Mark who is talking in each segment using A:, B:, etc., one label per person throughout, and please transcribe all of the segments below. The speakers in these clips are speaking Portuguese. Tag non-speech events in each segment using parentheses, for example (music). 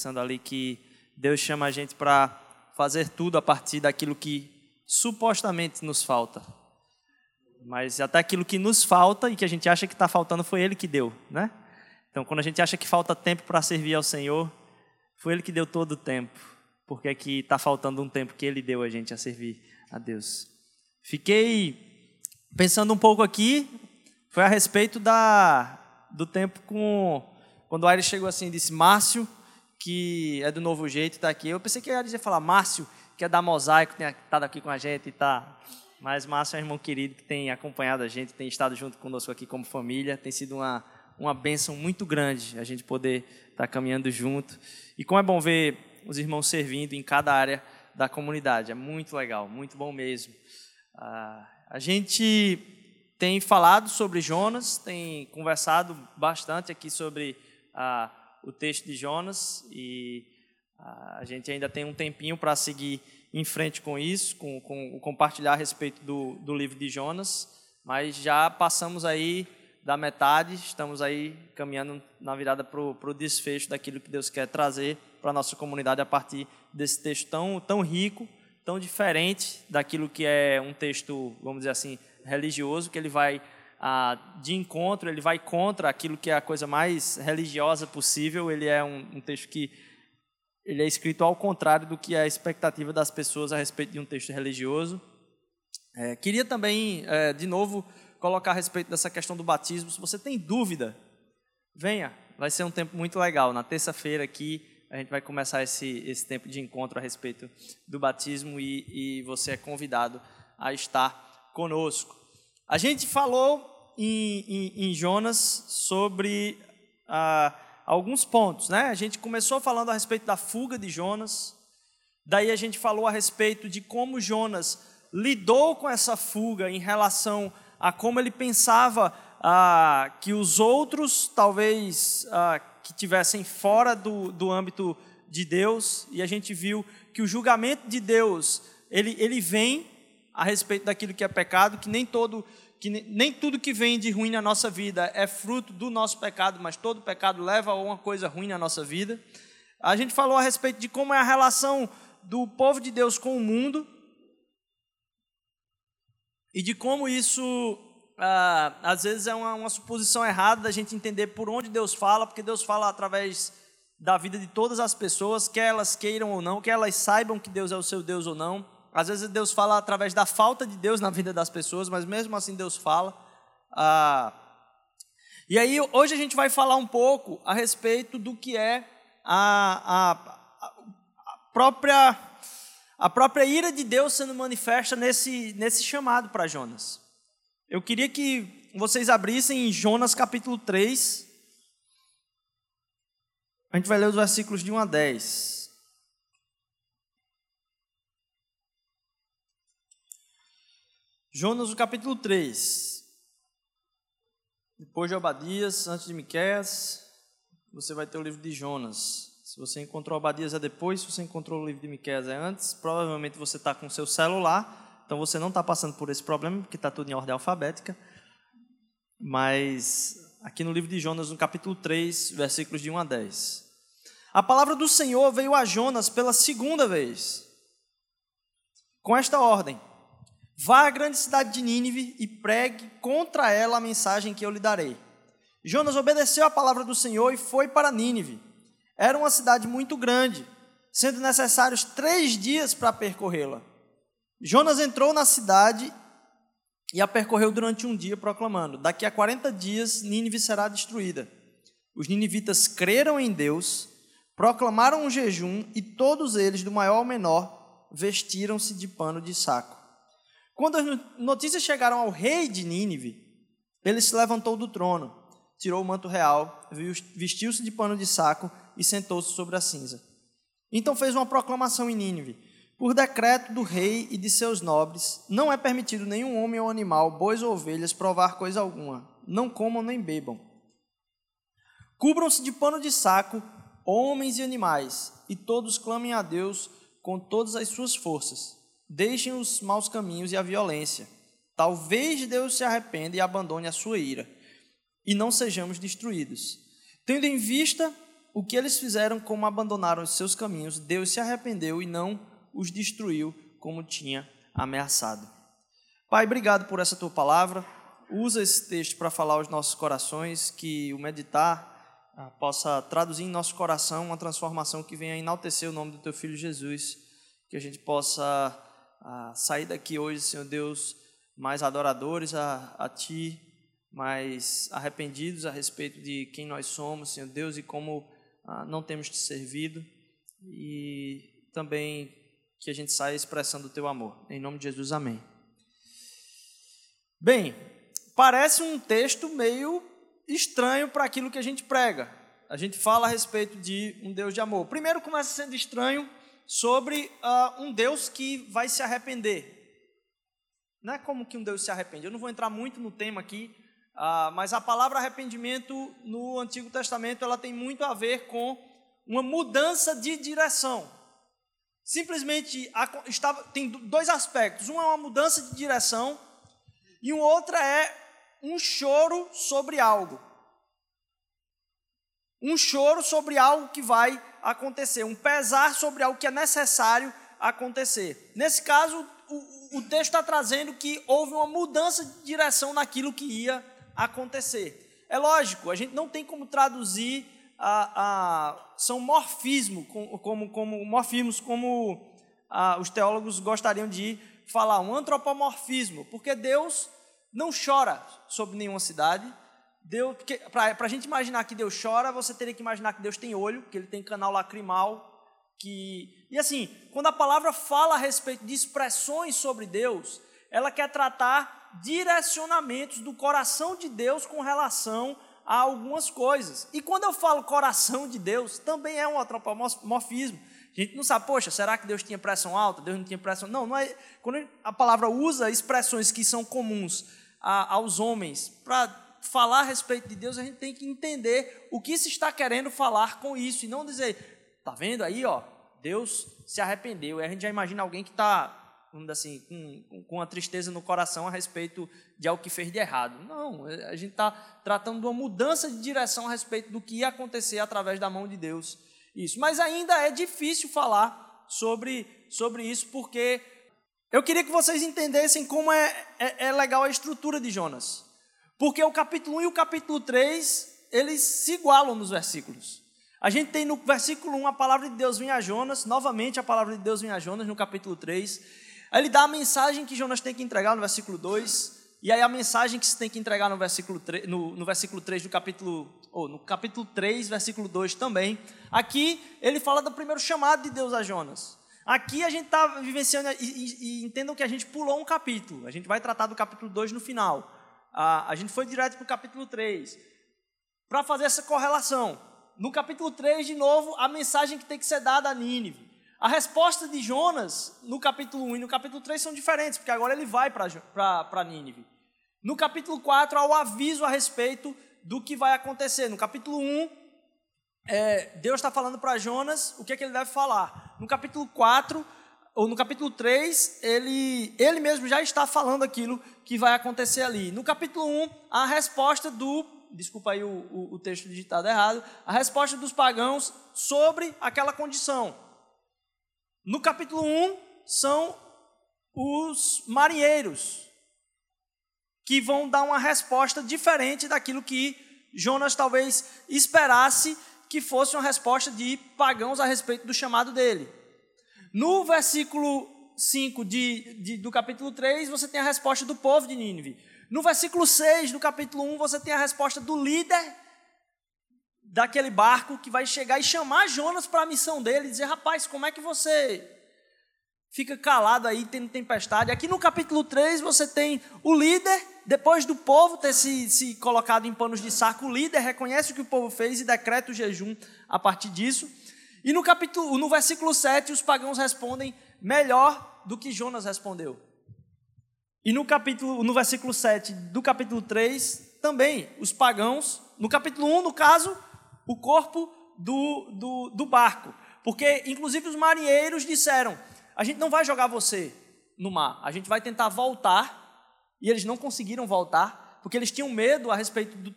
A: pensando ali que Deus chama a gente para fazer tudo a partir daquilo que supostamente nos falta. Mas até aquilo que nos falta e que a gente acha que está faltando foi Ele que deu, né? Então, quando a gente acha que falta tempo para servir ao Senhor, foi Ele que deu todo o tempo. Porque é que está faltando um tempo que Ele deu a gente a servir a Deus. Fiquei pensando um pouco aqui, foi a respeito da, do tempo com. Quando o Aires chegou assim e disse: Márcio, que é do novo jeito, está aqui. Eu pensei que ia falar Márcio, que é da Mosaico, tem estado aqui com a gente e tá. Mas Márcio é um irmão querido que tem acompanhado a gente, tem estado junto conosco aqui como família. Tem sido uma, uma bênção muito grande a gente poder estar tá caminhando junto. E como é bom ver os irmãos servindo em cada área da comunidade. É muito legal, muito bom mesmo. Ah, a gente tem falado sobre Jonas, tem conversado bastante aqui sobre ah, o texto de Jonas e ah, a gente ainda tem um tempinho para seguir em frente com isso, com, com compartilhar a respeito do, do livro de Jonas, mas já passamos aí da metade, estamos aí caminhando na virada para o desfecho daquilo que Deus quer trazer para a nossa comunidade a partir desse texto tão, tão rico, tão diferente daquilo que é um texto, vamos dizer assim, religioso, que ele vai ah, de encontro, ele vai contra aquilo que é a coisa mais religiosa possível, ele é um, um texto que ele é escrito ao contrário do que é a expectativa das pessoas a respeito de um texto religioso. É, queria também, é, de novo, colocar a respeito dessa questão do batismo. Se você tem dúvida, venha, vai ser um tempo muito legal. Na terça-feira aqui, a gente vai começar esse, esse tempo de encontro a respeito do batismo e, e você é convidado a estar conosco. A gente falou em, em, em Jonas sobre. Ah, alguns pontos, né? A gente começou falando a respeito da fuga de Jonas, daí a gente falou a respeito de como Jonas lidou com essa fuga em relação a como ele pensava ah, que os outros, talvez, ah, que tivessem fora do, do âmbito de Deus, e a gente viu que o julgamento de Deus, ele, ele vem a respeito daquilo que é pecado, que nem todo que nem tudo que vem de ruim na nossa vida é fruto do nosso pecado, mas todo pecado leva a uma coisa ruim na nossa vida. A gente falou a respeito de como é a relação do povo de Deus com o mundo e de como isso ah, às vezes é uma, uma suposição errada da gente entender por onde Deus fala, porque Deus fala através da vida de todas as pessoas, quer elas queiram ou não, quer elas saibam que Deus é o seu Deus ou não. Às vezes Deus fala através da falta de Deus na vida das pessoas, mas mesmo assim Deus fala. Ah, e aí hoje a gente vai falar um pouco a respeito do que é a, a, a própria a própria ira de Deus sendo manifesta nesse, nesse chamado para Jonas. Eu queria que vocês abrissem em Jonas capítulo 3. A gente vai ler os versículos de 1 a 10. Jonas, no capítulo 3. Depois de Obadias, antes de Miqueias, você vai ter o livro de Jonas. Se você encontrou Obadias é depois, se você encontrou o livro de Miqueias é antes, provavelmente você está com o seu celular, então você não está passando por esse problema, porque está tudo em ordem alfabética. Mas aqui no livro de Jonas, no capítulo 3, versículos de 1 a 10. A palavra do Senhor veio a Jonas pela segunda vez, com esta ordem: Vá à grande cidade de Nínive e pregue contra ela a mensagem que eu lhe darei. Jonas obedeceu à palavra do Senhor e foi para Nínive. Era uma cidade muito grande, sendo necessários três dias para percorrê-la. Jonas entrou na cidade e a percorreu durante um dia, proclamando: Daqui a 40 dias Nínive será destruída. Os ninivitas creram em Deus, proclamaram um jejum e todos eles, do maior ao menor, vestiram-se de pano de saco. Quando as notícias chegaram ao rei de Nínive, ele se levantou do trono, tirou o manto real, vestiu-se de pano de saco e sentou-se sobre a cinza. Então fez uma proclamação em Nínive: Por decreto do rei e de seus nobres, não é permitido nenhum homem ou animal, bois ou ovelhas, provar coisa alguma. Não comam nem bebam. Cubram-se de pano de saco, homens e animais, e todos clamem a Deus com todas as suas forças Deixem os maus caminhos e a violência. Talvez Deus se arrependa e abandone a sua ira, e não sejamos destruídos. Tendo em vista o que eles fizeram, como abandonaram os seus caminhos, Deus se arrependeu e não os destruiu como tinha ameaçado. Pai, obrigado por essa tua palavra. Usa esse texto para falar aos nossos corações, que o meditar ah, possa traduzir em nosso coração uma transformação que venha enaltecer o nome do teu filho Jesus, que a gente possa ah, sair daqui hoje, Senhor Deus, mais adoradores a, a ti, mais arrependidos a respeito de quem nós somos, Senhor Deus, e como ah, não temos te servido, e também que a gente saia expressando o teu amor. Em nome de Jesus, amém. Bem, parece um texto meio estranho para aquilo que a gente prega. A gente fala a respeito de um Deus de amor. Primeiro começa sendo estranho sobre uh, um Deus que vai se arrepender. Não é como que um Deus se arrepende. Eu não vou entrar muito no tema aqui, uh, mas a palavra arrependimento no Antigo Testamento ela tem muito a ver com uma mudança de direção. Simplesmente estava, tem dois aspectos. Um é uma mudança de direção e o outro é um choro sobre algo. Um choro sobre algo que vai acontecer, um pesar sobre algo que é necessário acontecer. Nesse caso, o, o texto está trazendo que houve uma mudança de direção naquilo que ia acontecer. É lógico, a gente não tem como traduzir a, a, são morfismo, como, como, morfismos, como a, os teólogos gostariam de falar, um antropomorfismo, porque Deus não chora sobre nenhuma cidade. Para a gente imaginar que Deus chora, você teria que imaginar que Deus tem olho, que ele tem canal lacrimal, que e assim, quando a palavra fala a respeito de expressões sobre Deus, ela quer tratar direcionamentos do coração de Deus com relação a algumas coisas. E quando eu falo coração de Deus, também é um antropomorfismo. A gente não sabe, poxa, será que Deus tinha pressão alta? Deus não tinha pressão. Não, não é. Quando a palavra usa expressões que são comuns a, aos homens para falar a respeito de Deus, a gente tem que entender o que se está querendo falar com isso e não dizer, tá vendo aí, ó, Deus se arrependeu. E a gente já imagina alguém que está assim, com, com uma tristeza no coração a respeito de algo que fez de errado. Não, a gente está tratando de uma mudança de direção a respeito do que ia acontecer através da mão de Deus. Isso. Mas ainda é difícil falar sobre, sobre isso, porque eu queria que vocês entendessem como é, é, é legal a estrutura de Jonas. Porque o capítulo 1 e o capítulo 3, eles se igualam nos versículos. A gente tem no versículo 1 a palavra de Deus vem a Jonas, novamente a palavra de Deus vem a Jonas no capítulo 3. Aí ele dá a mensagem que Jonas tem que entregar no versículo 2, e aí a mensagem que se tem que entregar no versículo 3, no, no versículo 3 do capítulo, ou no capítulo 3, versículo 2 também. Aqui ele fala do primeiro chamado de Deus a Jonas. Aqui a gente está vivenciando, e, e, e, entendam que a gente pulou um capítulo, a gente vai tratar do capítulo 2 no final. A, a gente foi direto para o capítulo 3, para fazer essa correlação. No capítulo 3, de novo, a mensagem que tem que ser dada a Nínive. A resposta de Jonas no capítulo 1 e no capítulo 3 são diferentes, porque agora ele vai para Nínive. No capítulo 4 há o aviso a respeito do que vai acontecer. No capítulo 1, é, Deus está falando para Jonas o que, é que ele deve falar. No capítulo 4, ou no capítulo 3, ele, ele mesmo já está falando aquilo que vai acontecer ali. No capítulo 1, a resposta do. Desculpa aí o, o, o texto digitado errado. A resposta dos pagãos sobre aquela condição. No capítulo 1 são os marinheiros que vão dar uma resposta diferente daquilo que Jonas talvez esperasse que fosse uma resposta de pagãos a respeito do chamado dele. No versículo 5 de, de, do capítulo 3, você tem a resposta do povo de Nínive. No versículo 6 do capítulo 1, você tem a resposta do líder daquele barco que vai chegar e chamar Jonas para a missão dele e dizer: rapaz, como é que você fica calado aí tendo tempestade? Aqui no capítulo 3 você tem o líder, depois do povo ter se, se colocado em panos de saco, o líder reconhece o que o povo fez e decreta o jejum a partir disso. E no capítulo, no versículo 7, os pagãos respondem melhor do que Jonas respondeu. E no capítulo, no versículo 7 do capítulo 3, também os pagãos, no capítulo 1, no caso, o corpo do, do, do barco. Porque, inclusive, os marinheiros disseram: a gente não vai jogar você no mar, a gente vai tentar voltar. E eles não conseguiram voltar. porque eles tinham medo a respeito do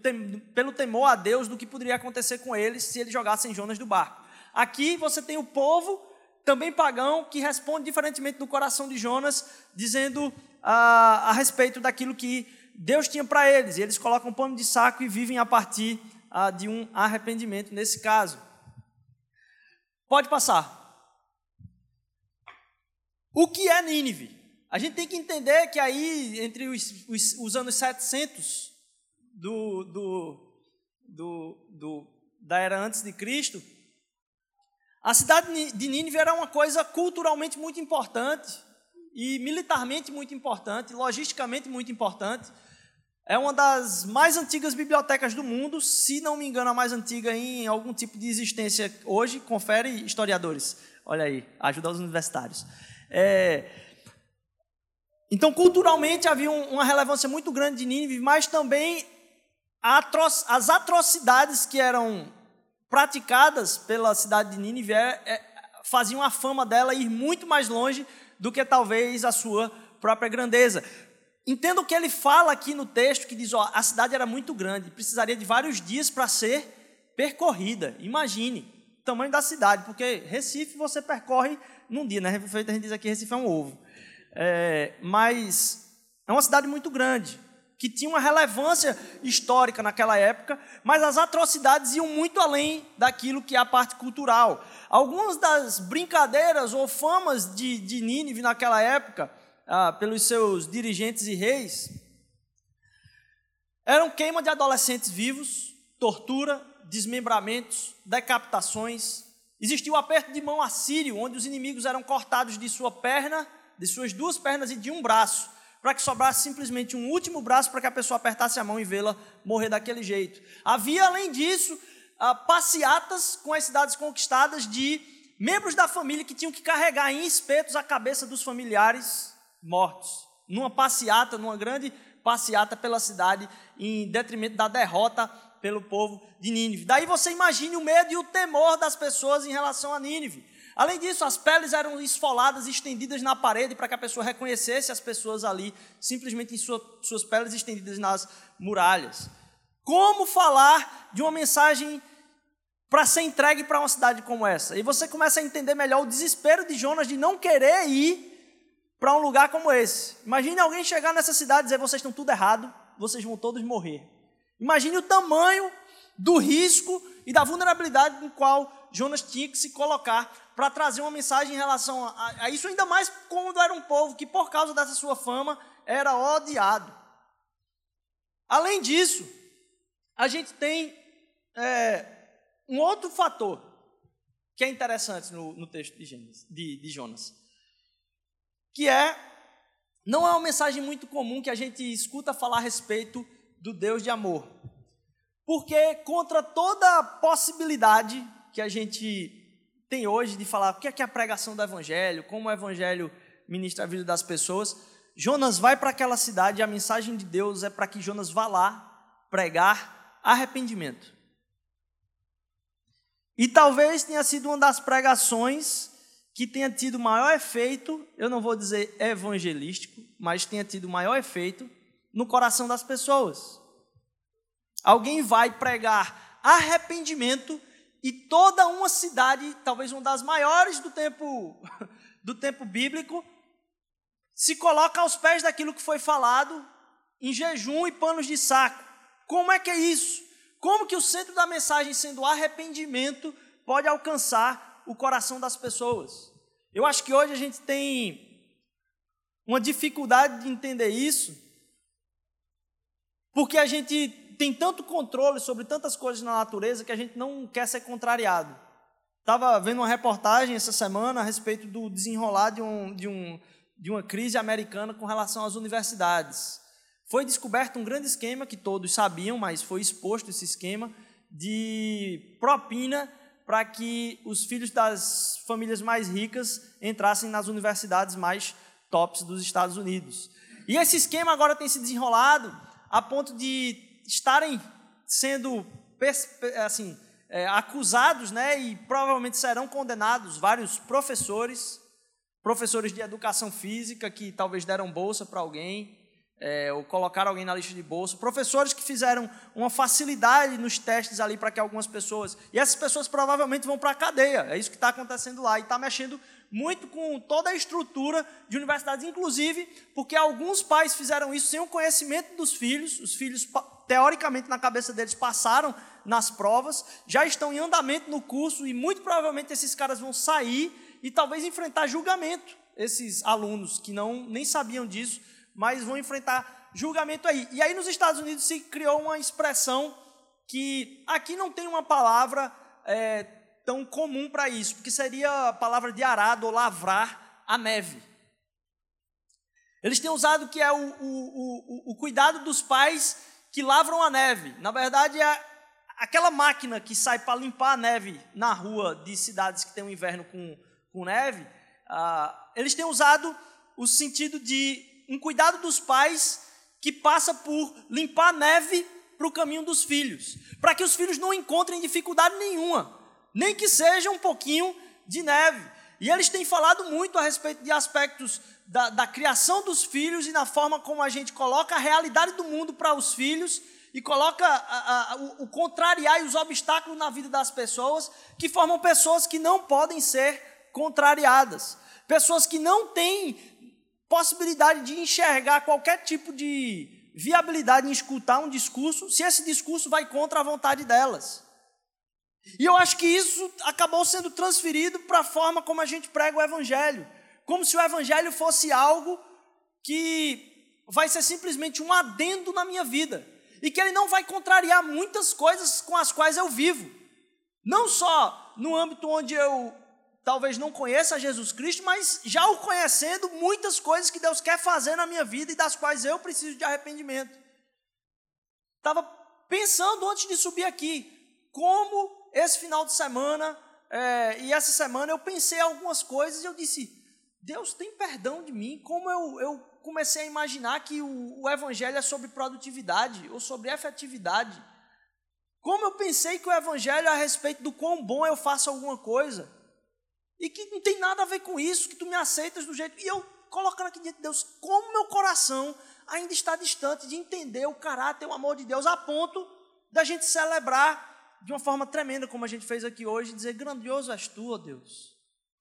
A: pelo temor a Deus do que poderia acontecer com eles se eles jogassem Jonas do barco. Aqui você tem o povo também pagão que responde diferentemente do coração de Jonas, dizendo ah, a respeito daquilo que Deus tinha para eles. E eles colocam pano de saco e vivem a partir ah, de um arrependimento nesse caso. Pode passar. O que é Nínive? A gente tem que entender que aí, entre os, os, os anos 700 do, do, do, do, da era antes de Cristo, a cidade de Nínive era uma coisa culturalmente muito importante e militarmente muito importante, logisticamente muito importante. É uma das mais antigas bibliotecas do mundo, se não me engano, a mais antiga em algum tipo de existência hoje. Confere, historiadores. Olha aí, ajuda os universitários. É... Então, culturalmente havia uma relevância muito grande de Nínive, mas também as atrocidades que eram praticadas pela cidade de Nínive é, é, faziam a fama dela ir muito mais longe do que talvez a sua própria grandeza. Entenda o que ele fala aqui no texto, que diz: ó, a cidade era muito grande, precisaria de vários dias para ser percorrida. Imagine o tamanho da cidade, porque Recife você percorre num dia, né? A gente diz aqui Recife é um ovo. É, mas é uma cidade muito grande, que tinha uma relevância histórica naquela época, mas as atrocidades iam muito além daquilo que é a parte cultural. Algumas das brincadeiras ou famas de, de Nínive naquela época ah, pelos seus dirigentes e reis, eram queima de adolescentes vivos, tortura, desmembramentos, decapitações. Existia o aperto de mão assírio, onde os inimigos eram cortados de sua perna, de suas duas pernas e de um braço, para que sobrasse simplesmente um último braço para que a pessoa apertasse a mão e vê-la morrer daquele jeito. Havia, além disso, ah, passeatas com as cidades conquistadas de membros da família que tinham que carregar em espetos a cabeça dos familiares mortos, numa passeata, numa grande passeata pela cidade, em detrimento da derrota pelo povo de Nínive. Daí você imagine o medo e o temor das pessoas em relação a Nínive. Além disso, as peles eram esfoladas, estendidas na parede para que a pessoa reconhecesse as pessoas ali, simplesmente em sua, suas peles estendidas nas muralhas. Como falar de uma mensagem para ser entregue para uma cidade como essa? E você começa a entender melhor o desespero de Jonas de não querer ir para um lugar como esse. Imagine alguém chegar nessa cidade e dizer: vocês estão tudo errado, vocês vão todos morrer. Imagine o tamanho do risco e da vulnerabilidade no qual Jonas tinha que se colocar para trazer uma mensagem em relação a, a, isso, ainda mais quando era um povo que, por causa dessa sua fama, era odiado. Além disso, a gente tem é, um outro fator que é interessante no, no texto de, Gênesis, de, de Jonas que é não é uma mensagem muito comum que a gente escuta falar a respeito do Deus de amor. Porque contra toda possibilidade que a gente tem hoje de falar o que é, que é a pregação do evangelho, como o evangelho ministra a vida das pessoas, Jonas vai para aquela cidade e a mensagem de Deus é para que Jonas vá lá pregar arrependimento. E talvez tenha sido uma das pregações que tenha tido maior efeito, eu não vou dizer evangelístico, mas tenha tido maior efeito no coração das pessoas. Alguém vai pregar arrependimento e toda uma cidade, talvez uma das maiores do tempo (laughs) do tempo bíblico, se coloca aos pés daquilo que foi falado em jejum e panos de saco. Como é que é isso? Como que o centro da mensagem sendo arrependimento pode alcançar o coração das pessoas. Eu acho que hoje a gente tem uma dificuldade de entender isso, porque a gente tem tanto controle sobre tantas coisas na natureza que a gente não quer ser contrariado. Estava vendo uma reportagem essa semana a respeito do desenrolar de, um, de, um, de uma crise americana com relação às universidades. Foi descoberto um grande esquema que todos sabiam, mas foi exposto esse esquema de propina para que os filhos das famílias mais ricas entrassem nas universidades mais tops dos Estados Unidos. E esse esquema agora tem se desenrolado a ponto de estarem sendo assim, é, acusados, né, e provavelmente serão condenados vários professores, professores de educação física que talvez deram bolsa para alguém, é, ou colocar alguém na lista de bolsa, professores que fizeram uma facilidade nos testes ali para que algumas pessoas. E essas pessoas provavelmente vão para a cadeia. É isso que está acontecendo lá. E está mexendo muito com toda a estrutura de universidades, inclusive porque alguns pais fizeram isso sem o conhecimento dos filhos. Os filhos, teoricamente, na cabeça deles, passaram nas provas, já estão em andamento no curso e muito provavelmente esses caras vão sair e talvez enfrentar julgamento. Esses alunos que não nem sabiam disso mas vão enfrentar julgamento aí. E aí nos Estados Unidos se criou uma expressão que aqui não tem uma palavra é, tão comum para isso, porque seria a palavra de arado ou lavrar a neve. Eles têm usado que é o, o, o, o cuidado dos pais que lavram a neve. Na verdade, é aquela máquina que sai para limpar a neve na rua de cidades que tem um inverno com, com neve. Ah, eles têm usado o sentido de um cuidado dos pais que passa por limpar a neve para o caminho dos filhos, para que os filhos não encontrem dificuldade nenhuma, nem que seja um pouquinho de neve. E eles têm falado muito a respeito de aspectos da, da criação dos filhos e na forma como a gente coloca a realidade do mundo para os filhos e coloca a, a, o, o contrariar e os obstáculos na vida das pessoas, que formam pessoas que não podem ser contrariadas, pessoas que não têm possibilidade de enxergar qualquer tipo de viabilidade em escutar um discurso, se esse discurso vai contra a vontade delas. E eu acho que isso acabou sendo transferido para a forma como a gente prega o Evangelho. Como se o Evangelho fosse algo que vai ser simplesmente um adendo na minha vida. E que ele não vai contrariar muitas coisas com as quais eu vivo. Não só no âmbito onde eu talvez não conheça Jesus Cristo, mas já o conhecendo, muitas coisas que Deus quer fazer na minha vida e das quais eu preciso de arrependimento. Estava pensando antes de subir aqui, como esse final de semana é, e essa semana eu pensei algumas coisas e eu disse: Deus tem perdão de mim. Como eu, eu comecei a imaginar que o, o Evangelho é sobre produtividade ou sobre efetividade. Como eu pensei que o Evangelho é a respeito do quão bom eu faço alguma coisa e que não tem nada a ver com isso, que tu me aceitas do jeito. E eu colocando aqui diante de Deus, como meu coração ainda está distante de entender o caráter, o amor de Deus, a ponto da gente celebrar de uma forma tremenda, como a gente fez aqui hoje, dizer: grandioso és tu, ó Deus.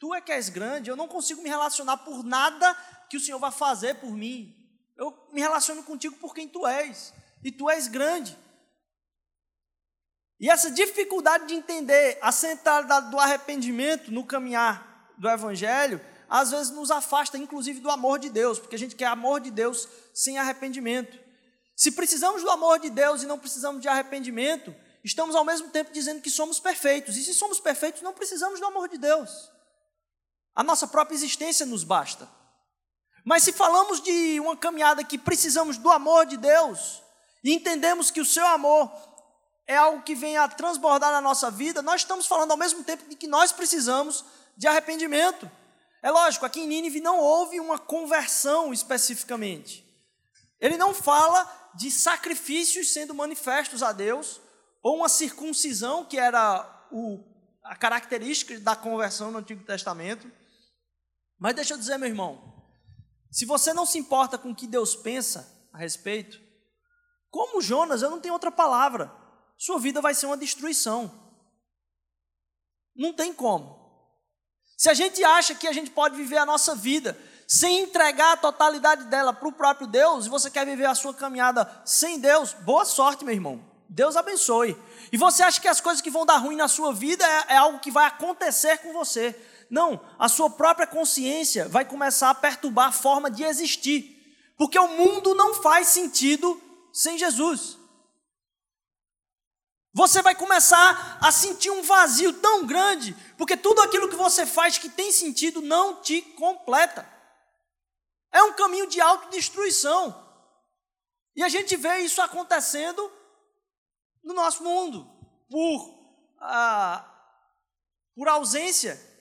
A: Tu é que és grande, eu não consigo me relacionar por nada que o Senhor vai fazer por mim. Eu me relaciono contigo por quem tu és, e tu és grande. E essa dificuldade de entender a centralidade do arrependimento no caminhar do Evangelho, às vezes nos afasta, inclusive, do amor de Deus, porque a gente quer amor de Deus sem arrependimento. Se precisamos do amor de Deus e não precisamos de arrependimento, estamos ao mesmo tempo dizendo que somos perfeitos. E se somos perfeitos, não precisamos do amor de Deus. A nossa própria existência nos basta. Mas se falamos de uma caminhada que precisamos do amor de Deus, e entendemos que o seu amor é algo que vem a transbordar na nossa vida, nós estamos falando ao mesmo tempo de que nós precisamos de arrependimento. É lógico, aqui em Nínive não houve uma conversão especificamente. Ele não fala de sacrifícios sendo manifestos a Deus, ou uma circuncisão, que era o, a característica da conversão no Antigo Testamento. Mas deixa eu dizer, meu irmão, se você não se importa com o que Deus pensa a respeito, como Jonas, eu não tenho outra palavra sua vida vai ser uma destruição. Não tem como. Se a gente acha que a gente pode viver a nossa vida sem entregar a totalidade dela para o próprio Deus, e você quer viver a sua caminhada sem Deus, boa sorte, meu irmão. Deus abençoe. E você acha que as coisas que vão dar ruim na sua vida é, é algo que vai acontecer com você. Não, a sua própria consciência vai começar a perturbar a forma de existir. Porque o mundo não faz sentido sem Jesus. Você vai começar a sentir um vazio tão grande, porque tudo aquilo que você faz que tem sentido não te completa. É um caminho de autodestruição. E a gente vê isso acontecendo no nosso mundo, por, ah, por ausência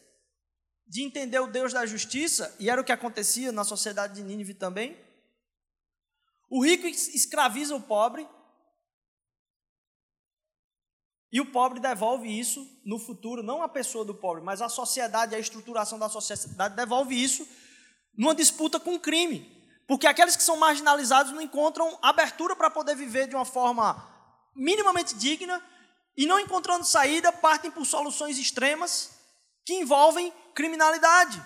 A: de entender o Deus da justiça, e era o que acontecia na sociedade de Nínive também. O rico escraviza o pobre, e o pobre devolve isso no futuro, não a pessoa do pobre, mas a sociedade, a estruturação da sociedade devolve isso numa disputa com o crime. Porque aqueles que são marginalizados não encontram abertura para poder viver de uma forma minimamente digna e não encontrando saída, partem por soluções extremas que envolvem criminalidade.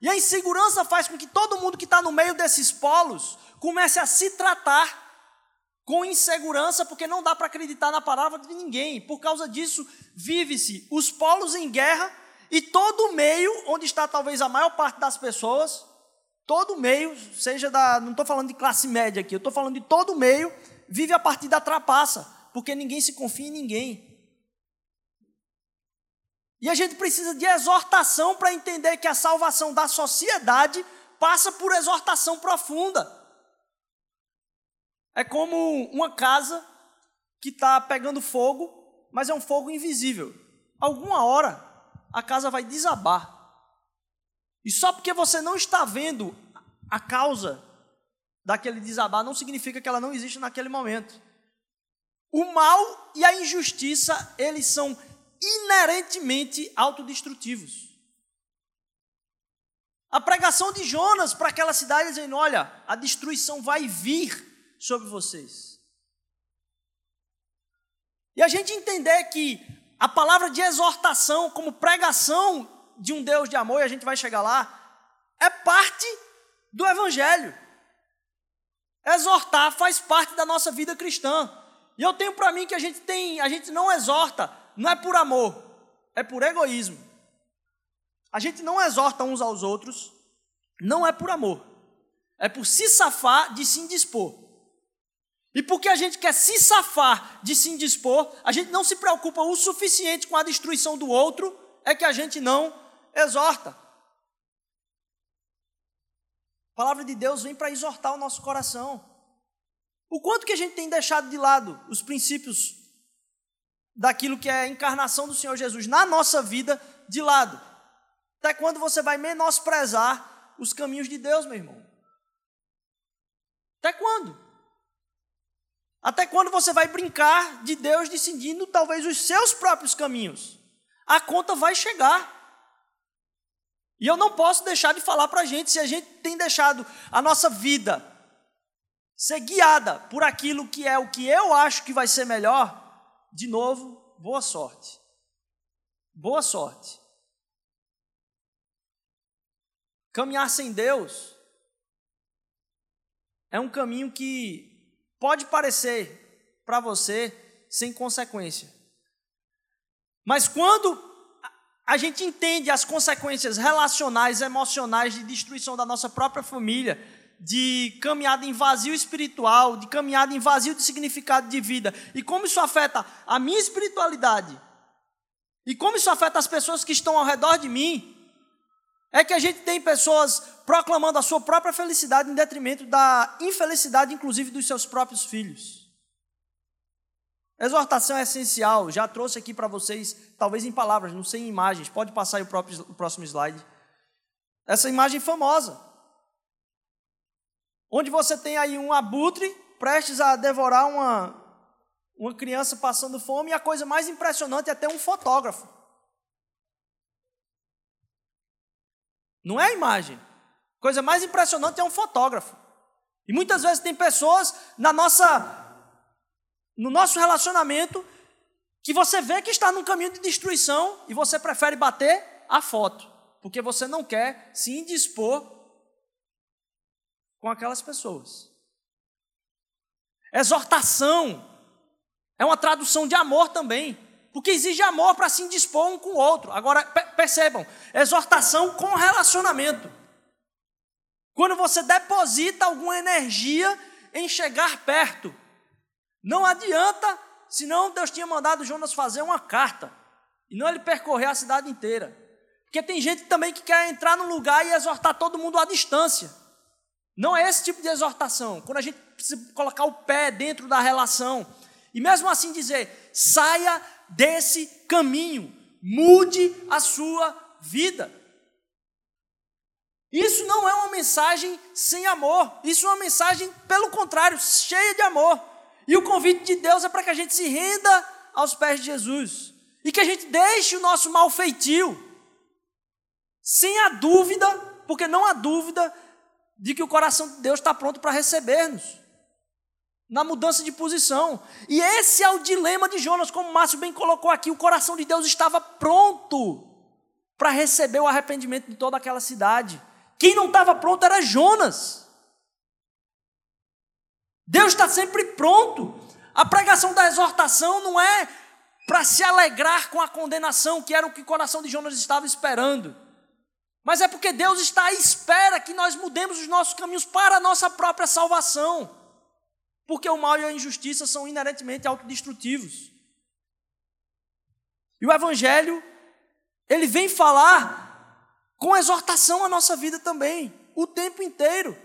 A: E a insegurança faz com que todo mundo que está no meio desses polos comece a se tratar com insegurança, porque não dá para acreditar na palavra de ninguém. Por causa disso, vive-se os polos em guerra e todo meio, onde está talvez a maior parte das pessoas, todo meio, seja da. Não estou falando de classe média aqui, eu estou falando de todo meio, vive a partir da trapaça, porque ninguém se confia em ninguém. E a gente precisa de exortação para entender que a salvação da sociedade passa por exortação profunda. É como uma casa que está pegando fogo, mas é um fogo invisível. Alguma hora a casa vai desabar. E só porque você não está vendo a causa daquele desabar, não significa que ela não existe naquele momento. O mal e a injustiça, eles são inerentemente autodestrutivos. A pregação de Jonas para aquela cidade dizendo: Olha, a destruição vai vir sobre vocês. E a gente entender que a palavra de exortação, como pregação de um Deus de amor, e a gente vai chegar lá, é parte do Evangelho. Exortar faz parte da nossa vida cristã. E eu tenho para mim que a gente tem, a gente não exorta não é por amor, é por egoísmo. A gente não exorta uns aos outros, não é por amor, é por se safar de se indispor. E porque a gente quer se safar de se indispor, a gente não se preocupa o suficiente com a destruição do outro, é que a gente não exorta. A palavra de Deus vem para exortar o nosso coração. O quanto que a gente tem deixado de lado os princípios daquilo que é a encarnação do Senhor Jesus na nossa vida de lado. Até quando você vai menosprezar os caminhos de Deus, meu irmão? Até quando? Até quando você vai brincar de Deus decidindo talvez os seus próprios caminhos? A conta vai chegar. E eu não posso deixar de falar para a gente, se a gente tem deixado a nossa vida ser guiada por aquilo que é o que eu acho que vai ser melhor, de novo, boa sorte. Boa sorte. Caminhar sem Deus é um caminho que pode parecer para você sem consequência. Mas quando a gente entende as consequências relacionais, emocionais de destruição da nossa própria família, de caminhada em vazio espiritual, de caminhada em vazio de significado de vida, e como isso afeta a minha espiritualidade, e como isso afeta as pessoas que estão ao redor de mim, é que a gente tem pessoas proclamando a sua própria felicidade em detrimento da infelicidade, inclusive, dos seus próprios filhos. Exortação é essencial, já trouxe aqui para vocês, talvez em palavras, não sei em imagens, pode passar aí o, próprio, o próximo slide. Essa imagem famosa onde você tem aí um abutre prestes a devorar uma, uma criança passando fome, e a coisa mais impressionante é ter um fotógrafo. Não é a imagem. A coisa mais impressionante é um fotógrafo. E muitas vezes tem pessoas na nossa no nosso relacionamento que você vê que está num caminho de destruição e você prefere bater a foto, porque você não quer se indispor com aquelas pessoas. Exortação é uma tradução de amor também, porque exige amor para se indispor um com o outro. Agora, percebam, exortação com relacionamento. Quando você deposita alguma energia em chegar perto, não adianta, senão Deus tinha mandado Jonas fazer uma carta, e não ele percorrer a cidade inteira. Porque tem gente também que quer entrar num lugar e exortar todo mundo à distância. Não é esse tipo de exortação. Quando a gente precisa colocar o pé dentro da relação. E mesmo assim dizer: saia desse caminho, mude a sua vida. Isso não é uma mensagem sem amor. Isso é uma mensagem, pelo contrário, cheia de amor. E o convite de Deus é para que a gente se renda aos pés de Jesus. E que a gente deixe o nosso malfeitio. Sem a dúvida, porque não há dúvida de que o coração de Deus está pronto para receber-nos, na mudança de posição. E esse é o dilema de Jonas, como Márcio bem colocou aqui: o coração de Deus estava pronto para receber o arrependimento de toda aquela cidade. Quem não estava pronto era Jonas. Deus está sempre pronto. A pregação da exortação não é para se alegrar com a condenação, que era o que o coração de Jonas estava esperando. Mas é porque Deus está à espera que nós mudemos os nossos caminhos para a nossa própria salvação. Porque o mal e a injustiça são inerentemente autodestrutivos. E o Evangelho, ele vem falar com exortação à nossa vida também, o tempo inteiro.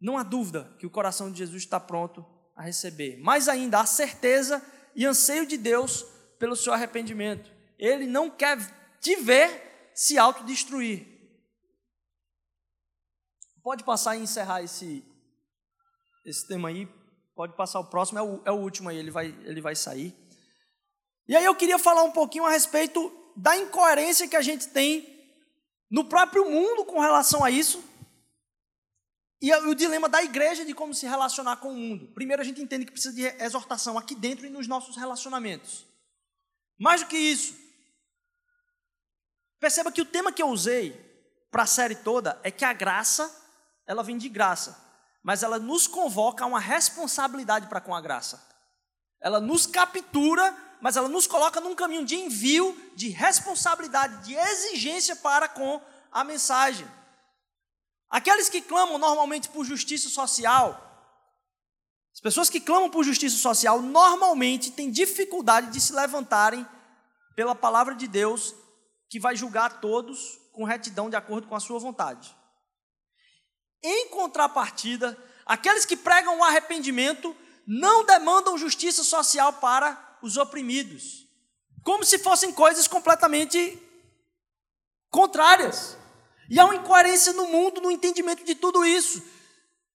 A: Não há dúvida que o coração de Jesus está pronto a receber. Mais ainda, a certeza e anseio de Deus pelo seu arrependimento. Ele não quer te ver se autodestruir. Pode passar e encerrar esse, esse tema aí. Pode passar o próximo, é o, é o último aí, ele vai, ele vai sair. E aí eu queria falar um pouquinho a respeito da incoerência que a gente tem no próprio mundo com relação a isso. E o dilema da igreja de como se relacionar com o mundo. Primeiro, a gente entende que precisa de exortação aqui dentro e nos nossos relacionamentos. Mais do que isso, perceba que o tema que eu usei para a série toda é que a graça, ela vem de graça, mas ela nos convoca a uma responsabilidade para com a graça. Ela nos captura, mas ela nos coloca num caminho de envio, de responsabilidade, de exigência para com a mensagem. Aqueles que clamam normalmente por justiça social, as pessoas que clamam por justiça social normalmente têm dificuldade de se levantarem pela palavra de Deus, que vai julgar todos com retidão de acordo com a sua vontade. Em contrapartida, aqueles que pregam o arrependimento não demandam justiça social para os oprimidos, como se fossem coisas completamente contrárias. E há uma incoerência no mundo no entendimento de tudo isso.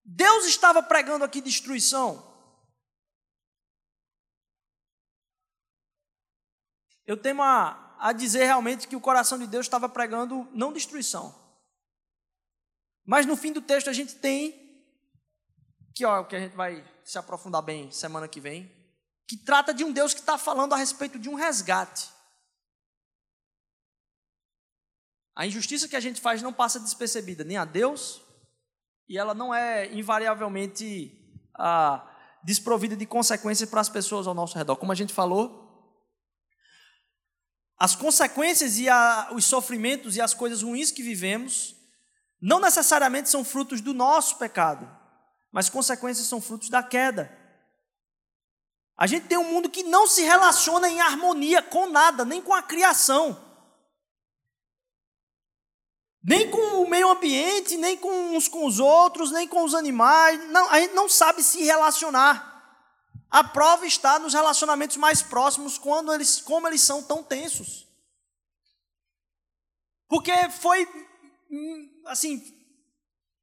A: Deus estava pregando aqui destruição. Eu tenho a, a dizer realmente que o coração de Deus estava pregando não destruição. Mas no fim do texto a gente tem que ó, que a gente vai se aprofundar bem semana que vem, que trata de um Deus que está falando a respeito de um resgate. A injustiça que a gente faz não passa despercebida nem a Deus, e ela não é invariavelmente ah, desprovida de consequências para as pessoas ao nosso redor. Como a gente falou, as consequências e a, os sofrimentos e as coisas ruins que vivemos não necessariamente são frutos do nosso pecado, mas consequências são frutos da queda. A gente tem um mundo que não se relaciona em harmonia com nada, nem com a criação. Nem com o meio ambiente, nem com uns com os outros, nem com os animais. Não, a gente não sabe se relacionar. A prova está nos relacionamentos mais próximos, quando eles, como eles são tão tensos. Porque foi, hum, assim,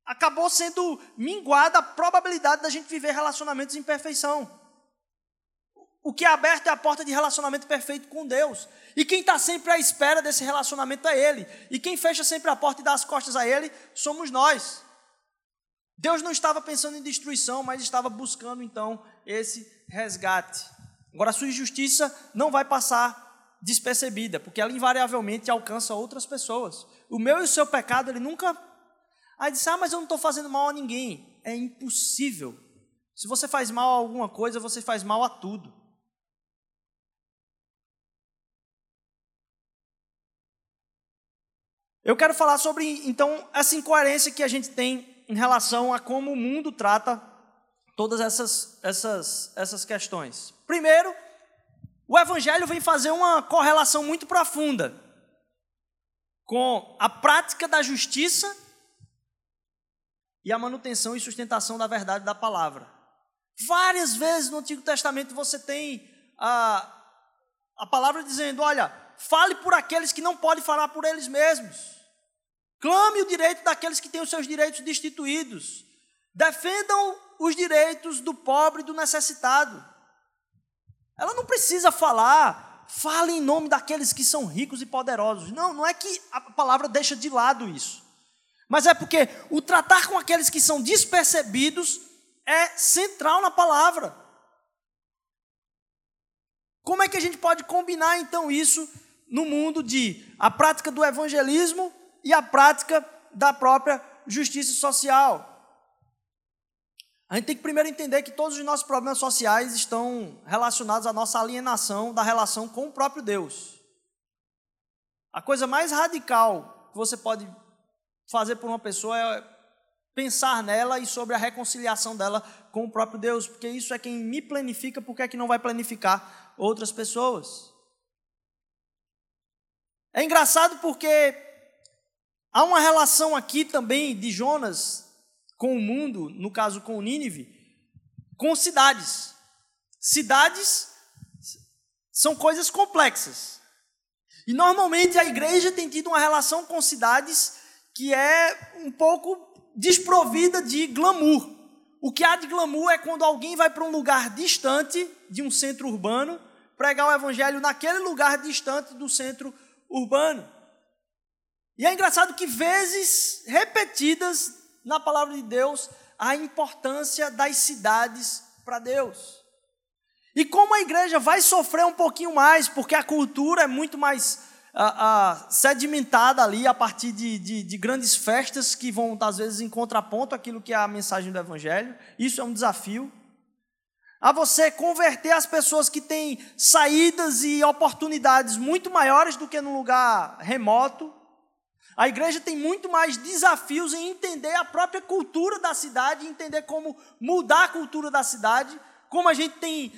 A: acabou sendo minguada a probabilidade da gente viver relacionamentos em perfeição. O que é aberto é a porta de relacionamento perfeito com Deus. E quem está sempre à espera desse relacionamento é Ele. E quem fecha sempre a porta e dá as costas a Ele somos nós. Deus não estava pensando em destruição, mas estava buscando então esse resgate. Agora, a sua injustiça não vai passar despercebida, porque ela invariavelmente alcança outras pessoas. O meu e o seu pecado, ele nunca. Aí disse: Ah, mas eu não estou fazendo mal a ninguém. É impossível. Se você faz mal a alguma coisa, você faz mal a tudo. Eu quero falar sobre, então, essa incoerência que a gente tem em relação a como o mundo trata todas essas, essas, essas questões. Primeiro, o Evangelho vem fazer uma correlação muito profunda com a prática da justiça e a manutenção e sustentação da verdade da palavra. Várias vezes no Antigo Testamento você tem a, a palavra dizendo: olha, fale por aqueles que não podem falar por eles mesmos. Clame o direito daqueles que têm os seus direitos destituídos. Defendam os direitos do pobre e do necessitado. Ela não precisa falar, fale em nome daqueles que são ricos e poderosos. Não, não é que a palavra deixa de lado isso. Mas é porque o tratar com aqueles que são despercebidos é central na palavra. Como é que a gente pode combinar então isso no mundo de a prática do evangelismo e a prática da própria justiça social? A gente tem que primeiro entender que todos os nossos problemas sociais estão relacionados à nossa alienação da relação com o próprio Deus. A coisa mais radical que você pode fazer por uma pessoa é pensar nela e sobre a reconciliação dela com o próprio Deus, porque isso é quem me planifica, porque é que não vai planificar outras pessoas. É engraçado porque há uma relação aqui também de Jonas com o mundo, no caso com Nínive, com cidades. Cidades são coisas complexas. E normalmente a igreja tem tido uma relação com cidades que é um pouco desprovida de glamour. O que há de glamour é quando alguém vai para um lugar distante de um centro urbano pregar o evangelho naquele lugar distante do centro urbano. E é engraçado que vezes repetidas na palavra de Deus a importância das cidades para Deus. E como a igreja vai sofrer um pouquinho mais, porque a cultura é muito mais ah, ah, sedimentada ali a partir de, de, de, grandes festas que vão, às vezes, em contraponto àquilo que é a mensagem do Evangelho. Isso é um desafio. A você converter as pessoas que têm saídas e oportunidades muito maiores do que num lugar remoto. A igreja tem muito mais desafios em entender a própria cultura da cidade, entender como mudar a cultura da cidade, como a gente tem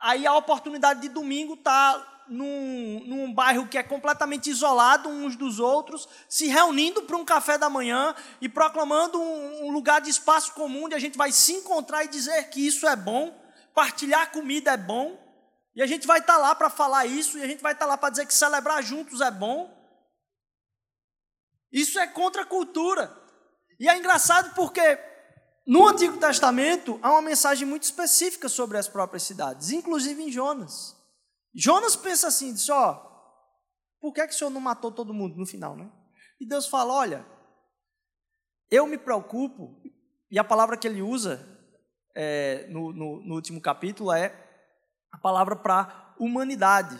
A: aí a oportunidade de domingo estar tá num, num bairro que é completamente isolado uns dos outros, se reunindo para um café da manhã e proclamando um, um lugar de espaço comum onde a gente vai se encontrar e dizer que isso é bom, partilhar comida é bom, e a gente vai estar tá lá para falar isso, e a gente vai estar tá lá para dizer que celebrar juntos é bom. Isso é contra a cultura. E é engraçado porque no Antigo Testamento há uma mensagem muito específica sobre as próprias cidades, inclusive em Jonas. Jonas pensa assim, diz, ó, por que, é que o Senhor não matou todo mundo no final, né? E Deus fala, olha, eu me preocupo, e a palavra que ele usa é, no, no, no último capítulo é a palavra para humanidade.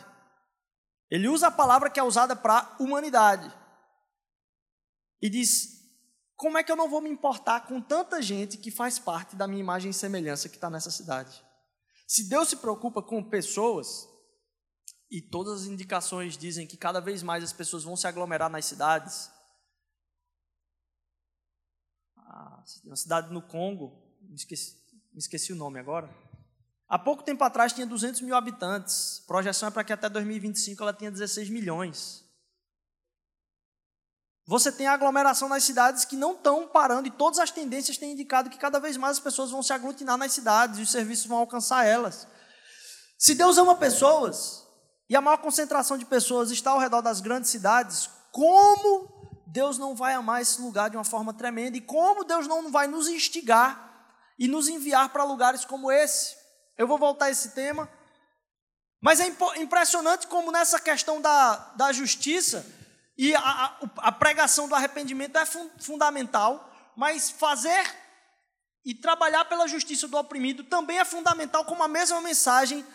A: Ele usa a palavra que é usada para humanidade e diz: como é que eu não vou me importar com tanta gente que faz parte da minha imagem e semelhança que está nessa cidade? Se Deus se preocupa com pessoas, e todas as indicações dizem que cada vez mais as pessoas vão se aglomerar nas cidades. Ah, uma cidade no Congo, me esqueci, me esqueci o nome agora. Há pouco tempo atrás tinha 200 mil habitantes. Projeção é para que até 2025 ela tenha 16 milhões. Você tem aglomeração nas cidades que não estão parando, e todas as tendências têm indicado que cada vez mais as pessoas vão se aglutinar nas cidades e os serviços vão alcançar elas. Se Deus ama pessoas, e a maior concentração de pessoas está ao redor das grandes cidades, como Deus não vai amar esse lugar de uma forma tremenda e como Deus não vai nos instigar e nos enviar para lugares como esse. Eu vou voltar a esse tema, mas é impressionante como nessa questão da, da justiça, e a, a, a pregação do arrependimento é fun, fundamental, mas fazer e trabalhar pela justiça do oprimido também é fundamental, como a mesma mensagem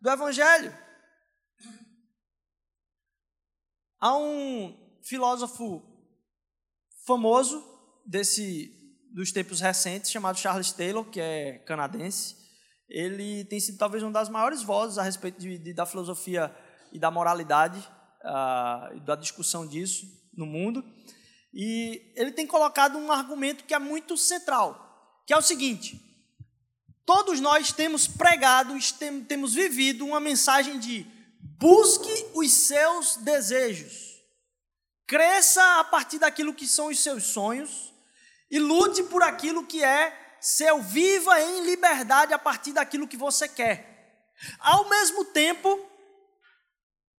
A: do Evangelho. Há um filósofo famoso desse dos tempos recentes chamado Charles Taylor, que é canadense. Ele tem sido talvez uma das maiores vozes a respeito de, de, da filosofia e da moralidade uh, da discussão disso no mundo. E ele tem colocado um argumento que é muito central, que é o seguinte: todos nós temos pregado, temos vivido uma mensagem de busque os seus desejos, cresça a partir daquilo que são os seus sonhos e lute por aquilo que é seu, viva em liberdade a partir daquilo que você quer. Ao mesmo tempo,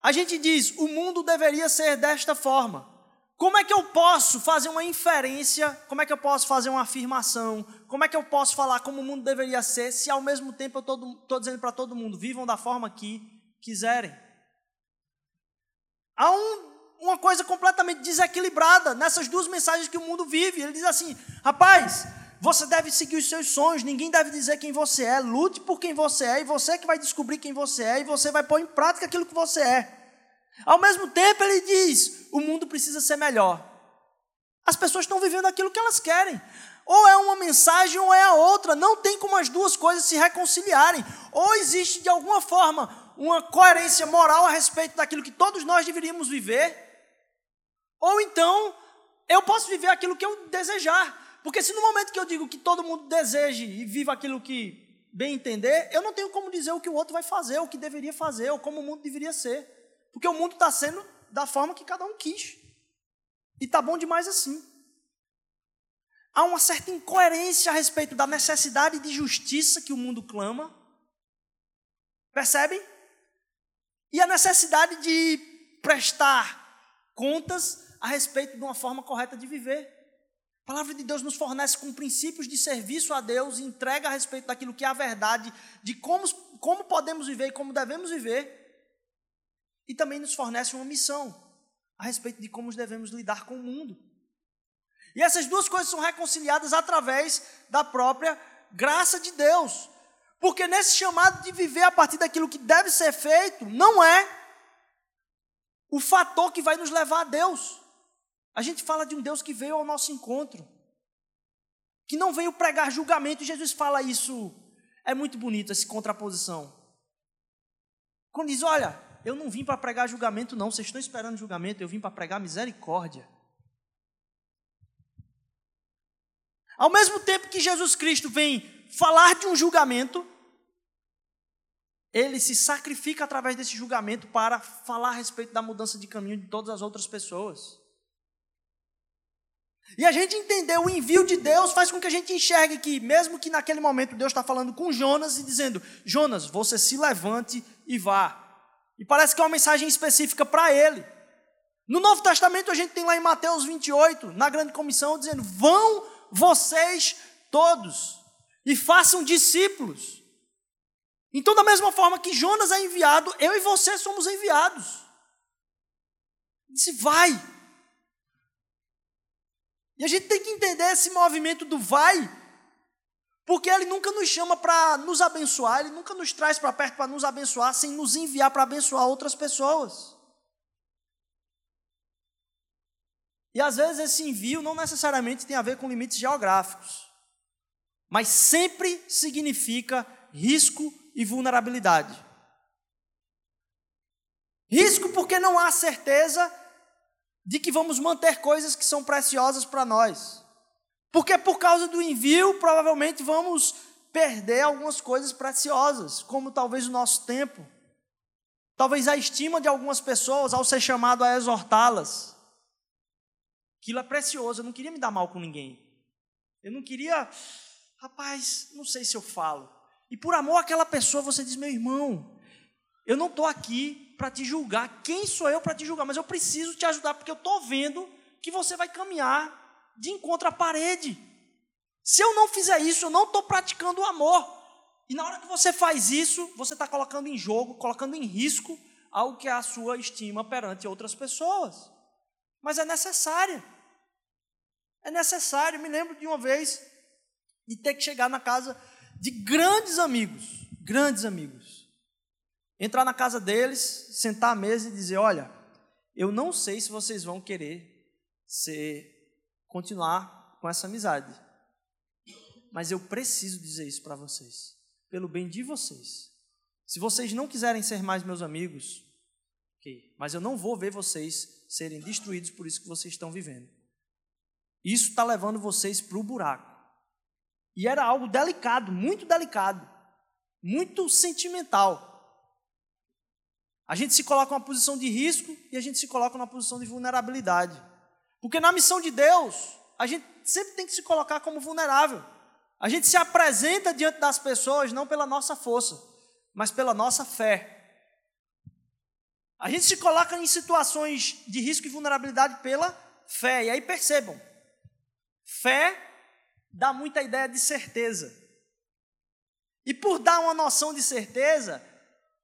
A: a gente diz, o mundo deveria ser desta forma. Como é que eu posso fazer uma inferência? Como é que eu posso fazer uma afirmação? Como é que eu posso falar como o mundo deveria ser se ao mesmo tempo eu estou dizendo para todo mundo, vivam da forma que quiserem? Há um,
B: uma coisa completamente desequilibrada nessas duas mensagens que o mundo vive. Ele diz assim: rapaz, você deve seguir os seus sonhos, ninguém deve dizer quem você é, lute por quem você é, e você que vai descobrir quem você é, e você vai pôr em prática aquilo que você é. Ao mesmo tempo, ele diz: o mundo precisa ser melhor. As pessoas estão vivendo aquilo que elas querem. Ou é uma mensagem ou é a outra. Não tem como as duas coisas se reconciliarem. Ou existe de alguma forma uma coerência moral a respeito daquilo que todos nós deveríamos viver. Ou então eu posso viver aquilo que eu desejar. Porque se no momento que eu digo que todo mundo deseje e viva aquilo que bem entender, eu não tenho como dizer o que o outro vai fazer, o que deveria fazer, ou como o mundo deveria ser. Porque o mundo está sendo da forma que cada um quis. E está bom demais assim. Há uma certa incoerência a respeito da necessidade de justiça que o mundo clama. Percebem? E a necessidade de prestar contas a respeito de uma forma correta de viver. A palavra de Deus nos fornece com princípios de serviço a Deus entrega a respeito daquilo que é a verdade, de como, como podemos viver e como devemos viver. E também nos fornece uma missão a respeito de como devemos lidar com o mundo. E essas duas coisas são reconciliadas através da própria graça de Deus. Porque nesse chamado de viver a partir daquilo que deve ser feito, não é o fator que vai nos levar a Deus. A gente fala de um Deus que veio ao nosso encontro, que não veio pregar julgamento, e Jesus fala isso. É muito bonito essa contraposição. Quando diz: Olha, eu não vim para pregar julgamento, não, vocês estão esperando julgamento, eu vim para pregar misericórdia. Ao mesmo tempo que Jesus Cristo vem falar de um julgamento, ele se sacrifica através desse julgamento para falar a respeito da mudança de caminho de todas as outras pessoas. E a gente entender o envio de Deus faz com que a gente enxergue que, mesmo que naquele momento Deus está falando com Jonas e dizendo: Jonas, você se levante e vá. E parece que é uma mensagem específica para ele. No Novo Testamento a gente tem lá em Mateus 28, na grande comissão, dizendo: Vão vocês todos e façam discípulos. Então, da mesma forma que Jonas é enviado, eu e você somos enviados. Disse, vai. E a gente tem que entender esse movimento do vai, porque ele nunca nos chama para nos abençoar, ele nunca nos traz para perto para nos abençoar, sem nos enviar para abençoar outras pessoas. E às vezes esse envio não necessariamente tem a ver com limites geográficos, mas sempre significa risco e vulnerabilidade. Risco porque não há certeza de que vamos manter coisas que são preciosas para nós. Porque por causa do envio, provavelmente vamos perder algumas coisas preciosas, como talvez o nosso tempo, talvez a estima de algumas pessoas ao ser chamado a exortá-las. Aquilo é precioso, eu não queria me dar mal com ninguém. Eu não queria, rapaz, não sei se eu falo. E por amor àquela pessoa, você diz: meu irmão, eu não estou aqui para te julgar. Quem sou eu para te julgar? Mas eu preciso te ajudar, porque eu estou vendo que você vai caminhar de encontro à parede. Se eu não fizer isso, eu não estou praticando o amor. E na hora que você faz isso, você está colocando em jogo, colocando em risco algo que é a sua estima perante outras pessoas. Mas é necessária. É necessário. Me lembro de uma vez de ter que chegar na casa de grandes amigos, grandes amigos. Entrar na casa deles, sentar à mesa e dizer: Olha, eu não sei se vocês vão querer ser, continuar com essa amizade, mas eu preciso dizer isso para vocês, pelo bem de vocês. Se vocês não quiserem ser mais meus amigos, ok, mas eu não vou ver vocês serem destruídos por isso que vocês estão vivendo. Isso está levando vocês para o buraco. E era algo delicado, muito delicado, muito sentimental. A gente se coloca numa posição de risco e a gente se coloca numa posição de vulnerabilidade. Porque na missão de Deus, a gente sempre tem que se colocar como vulnerável. A gente se apresenta diante das pessoas não pela nossa força, mas pela nossa fé. A gente se coloca em situações de risco e vulnerabilidade pela fé. E aí percebam, Fé dá muita ideia de certeza. E por dar uma noção de certeza,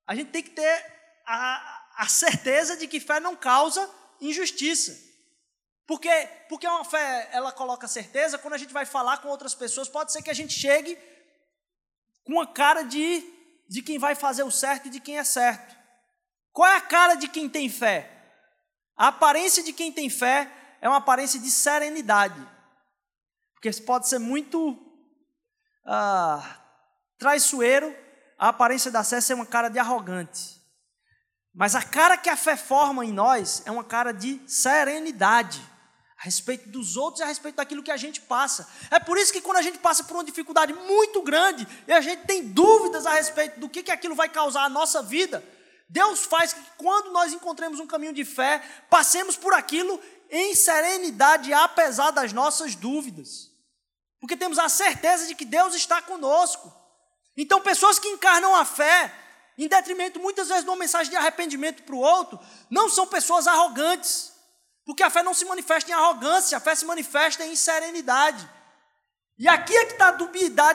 B: a gente tem que ter a, a certeza de que fé não causa injustiça. Porque, porque uma fé, ela coloca certeza, quando a gente vai falar com outras pessoas, pode ser que a gente chegue com a cara de, de quem vai fazer o certo e de quem é certo. Qual é a cara de quem tem fé? A aparência de quem tem fé é uma aparência de serenidade. Porque pode ser muito ah, traiçoeiro, a aparência da fé é uma cara de arrogante. Mas a cara que a fé forma em nós é uma cara de serenidade a respeito dos outros e a respeito daquilo que a gente passa. É por isso que quando a gente passa por uma dificuldade muito grande e a gente tem dúvidas a respeito do que, que aquilo vai causar à nossa vida, Deus faz que quando nós encontremos um caminho de fé, passemos por aquilo em serenidade, apesar das nossas dúvidas. Porque temos a certeza de que Deus está conosco. Então, pessoas que encarnam a fé, em detrimento muitas vezes de uma mensagem de arrependimento para o outro, não são pessoas arrogantes porque a fé não se manifesta em arrogância, a fé se manifesta em serenidade. E aqui é que está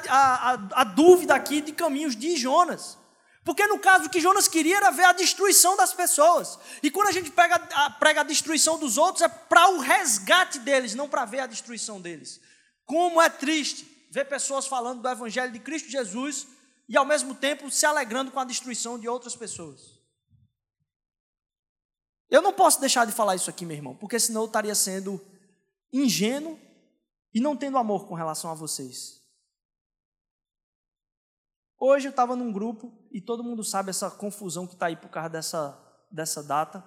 B: a, a, a, dúvida aqui de caminhos de Jonas. Porque no caso o que Jonas queria era ver a destruição das pessoas. E quando a gente pega, a, prega a destruição dos outros, é para o resgate deles, não para ver a destruição deles. Como é triste ver pessoas falando do Evangelho de Cristo Jesus e ao mesmo tempo se alegrando com a destruição de outras pessoas. Eu não posso deixar de falar isso aqui, meu irmão, porque senão eu estaria sendo ingênuo e não tendo amor com relação a vocês. Hoje eu estava num grupo e todo mundo sabe essa confusão que está aí por causa dessa, dessa data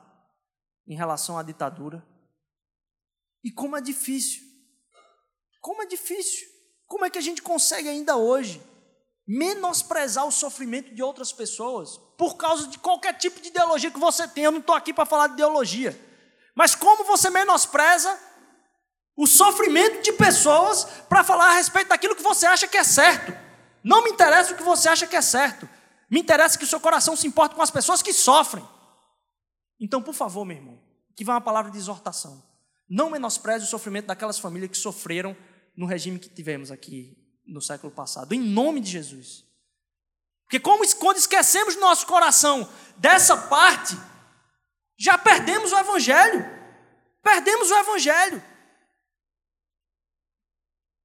B: em relação à ditadura. E como é difícil. Como é difícil. Como é que a gente consegue ainda hoje menosprezar o sofrimento de outras pessoas por causa de qualquer tipo de ideologia que você tenha. Eu não estou aqui para falar de ideologia. Mas como você menospreza o sofrimento de pessoas para falar a respeito daquilo que você acha que é certo. Não me interessa o que você acha que é certo. Me interessa que o seu coração se importe com as pessoas que sofrem. Então, por favor, meu irmão, que vá uma palavra de exortação. Não menospreze o sofrimento daquelas famílias que sofreram no regime que tivemos aqui no século passado, em nome de Jesus. Porque como quando esquecemos no nosso coração dessa parte, já perdemos o evangelho. Perdemos o evangelho.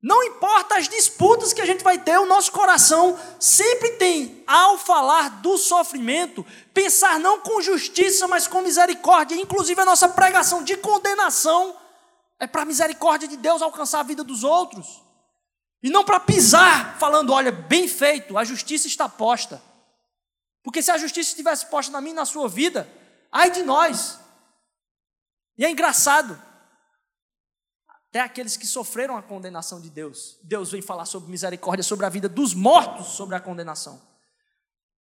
B: Não importa as disputas que a gente vai ter, o nosso coração sempre tem, ao falar do sofrimento, pensar não com justiça, mas com misericórdia. Inclusive a nossa pregação de condenação é para a misericórdia de Deus alcançar a vida dos outros. E não para pisar, falando, olha, bem feito, a justiça está posta. Porque se a justiça estivesse posta na minha e na sua vida, ai de nós. E é engraçado. Até aqueles que sofreram a condenação de Deus, Deus vem falar sobre misericórdia, sobre a vida dos mortos, sobre a condenação.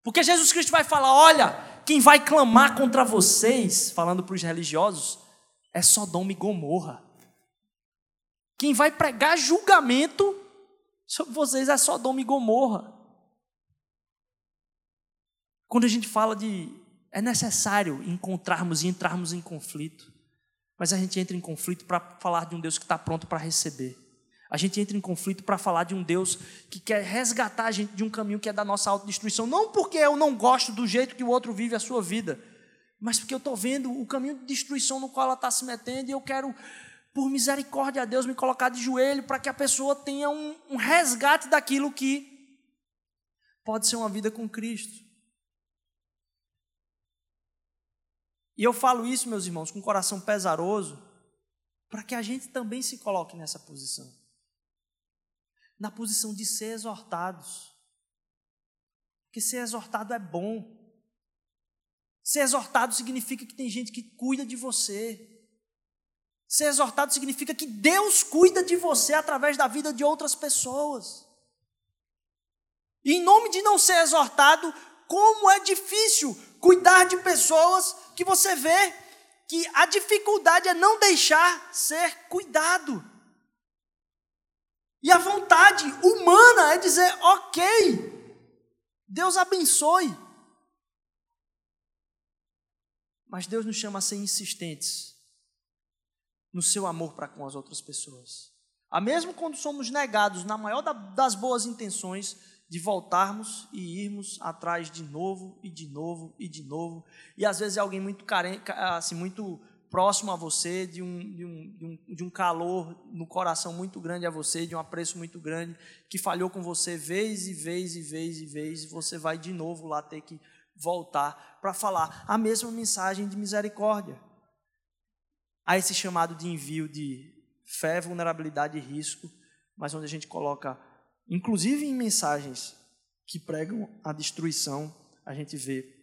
B: Porque Jesus Cristo vai falar: olha, quem vai clamar contra vocês, falando para os religiosos, é Sodoma e Gomorra. Quem vai pregar julgamento sobre vocês é Sodoma e Gomorra. Quando a gente fala de. É necessário encontrarmos e entrarmos em conflito. Mas a gente entra em conflito para falar de um Deus que está pronto para receber. A gente entra em conflito para falar de um Deus que quer resgatar a gente de um caminho que é da nossa autodestruição. Não porque eu não gosto do jeito que o outro vive a sua vida, mas porque eu estou vendo o caminho de destruição no qual ela está se metendo e eu quero por misericórdia a Deus, me colocar de joelho para que a pessoa tenha um, um resgate daquilo que pode ser uma vida com Cristo. E eu falo isso, meus irmãos, com um coração pesaroso, para que a gente também se coloque nessa posição na posição de ser exortados. Porque ser exortado é bom. Ser exortado significa que tem gente que cuida de você. Ser exortado significa que Deus cuida de você através da vida de outras pessoas. E em nome de não ser exortado, como é difícil cuidar de pessoas que você vê que a dificuldade é não deixar ser cuidado. E a vontade humana é dizer, ok, Deus abençoe. Mas Deus nos chama a ser insistentes no seu amor para com as outras pessoas. A mesmo quando somos negados, na maior das boas intenções, de voltarmos e irmos atrás de novo e de novo e de novo. E às vezes é alguém muito carente, assim, muito próximo a você, de, um, de, um, de um calor no coração muito grande a você, de um apreço muito grande, que falhou com você vez e vez e vez e vez, e você vai de novo lá ter que voltar para falar a mesma mensagem de misericórdia. Há esse chamado de envio de fé, vulnerabilidade e risco, mas onde a gente coloca, inclusive em mensagens que pregam a destruição, a gente vê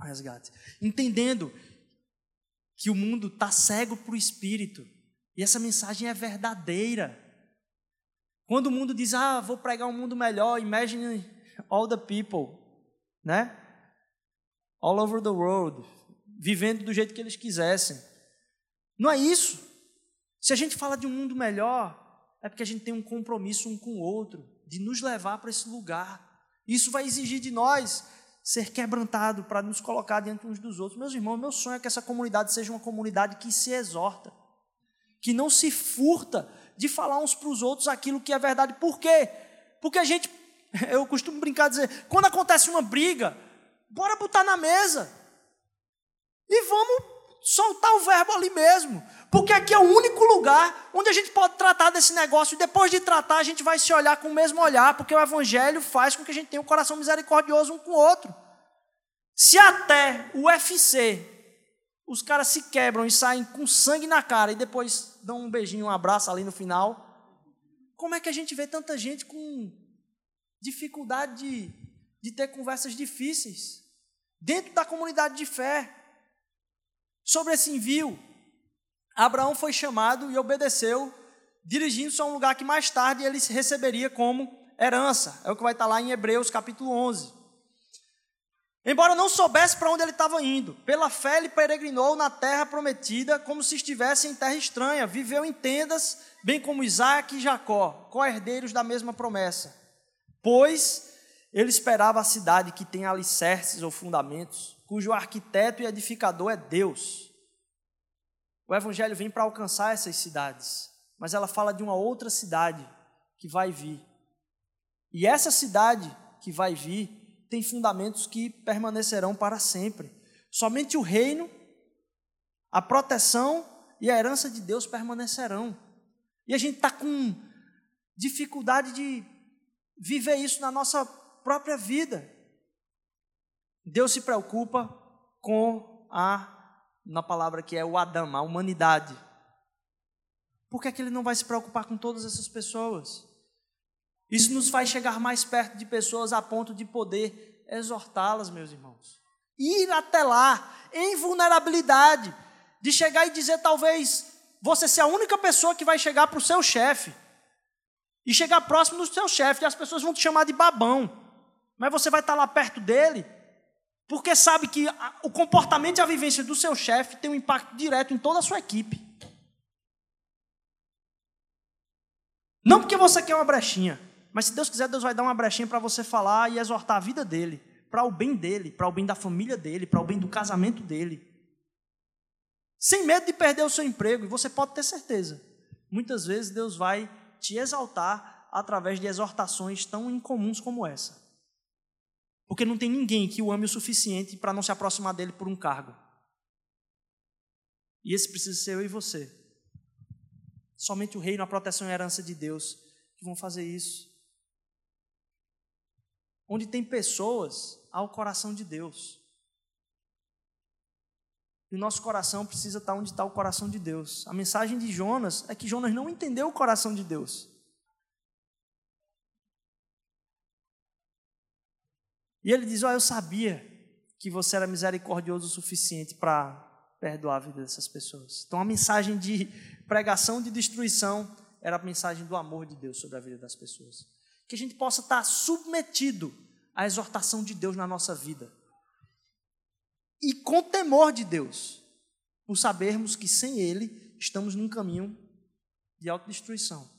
B: resgate. Entendendo que o mundo está cego para o espírito. E essa mensagem é verdadeira. Quando o mundo diz, ah, vou pregar um mundo melhor, imagine all the people, né? All over the world, vivendo do jeito que eles quisessem. Não é isso. Se a gente fala de um mundo melhor, é porque a gente tem um compromisso um com o outro, de nos levar para esse lugar. Isso vai exigir de nós ser quebrantado, para nos colocar diante uns dos outros. Meus irmãos, meu sonho é que essa comunidade seja uma comunidade que se exorta, que não se furta de falar uns para os outros aquilo que é verdade. Por quê? Porque a gente, (laughs) eu costumo brincar dizer, quando acontece uma briga, bora botar na mesa e vamos soltar o verbo ali mesmo. Porque aqui é o único lugar onde a gente pode tratar desse negócio. E depois de tratar, a gente vai se olhar com o mesmo olhar, porque o Evangelho faz com que a gente tenha um coração misericordioso um com o outro. Se até o UFC, os caras se quebram e saem com sangue na cara e depois dão um beijinho, um abraço ali no final, como é que a gente vê tanta gente com dificuldade de, de ter conversas difíceis dentro da comunidade de fé? Sobre esse envio, Abraão foi chamado e obedeceu, dirigindo-se a um lugar que mais tarde ele receberia como herança. É o que vai estar lá em Hebreus capítulo 11. Embora não soubesse para onde ele estava indo, pela fé ele peregrinou na terra prometida como se estivesse em terra estranha, viveu em tendas, bem como Isaac e Jacó, co-herdeiros da mesma promessa. Pois ele esperava a cidade que tem alicerces ou fundamentos, cujo arquiteto e edificador é Deus. O Evangelho vem para alcançar essas cidades, mas ela fala de uma outra cidade que vai vir. E essa cidade que vai vir tem fundamentos que permanecerão para sempre. Somente o reino, a proteção e a herança de Deus permanecerão. E a gente está com dificuldade de viver isso na nossa própria vida. Deus se preocupa com a, na palavra que é o Adão, a humanidade. Por que, é que ele não vai se preocupar com todas essas pessoas? Isso nos faz chegar mais perto de pessoas a ponto de poder exortá-las, meus irmãos. Ir até lá, em vulnerabilidade, de chegar e dizer, talvez, você ser a única pessoa que vai chegar para o seu chefe. E chegar próximo do seu chefe, e as pessoas vão te chamar de babão. Mas você vai estar lá perto dele, porque sabe que o comportamento e a vivência do seu chefe tem um impacto direto em toda a sua equipe. Não porque você quer uma brechinha, mas se Deus quiser, Deus vai dar uma brechinha para você falar e exortar a vida dele, para o bem dele, para o bem da família dele, para o bem do casamento dele. Sem medo de perder o seu emprego, e você pode ter certeza. Muitas vezes Deus vai te exaltar através de exortações tão incomuns como essa. Porque não tem ninguém que o ame o suficiente para não se aproximar dele por um cargo. E esse precisa ser eu e você. Somente o reino, a proteção e a herança de Deus que vão fazer isso. Onde tem pessoas, há o coração de Deus. E o nosso coração precisa estar onde está o coração de Deus. A mensagem de Jonas é que Jonas não entendeu o coração de Deus. E ele diz: oh, Eu sabia que você era misericordioso o suficiente para perdoar a vida dessas pessoas. Então a mensagem de pregação de destruição era a mensagem do amor de Deus sobre a vida das pessoas. Que a gente possa estar submetido à exortação de Deus na nossa vida. E com temor de Deus, por sabermos que sem Ele estamos num caminho de autodestruição.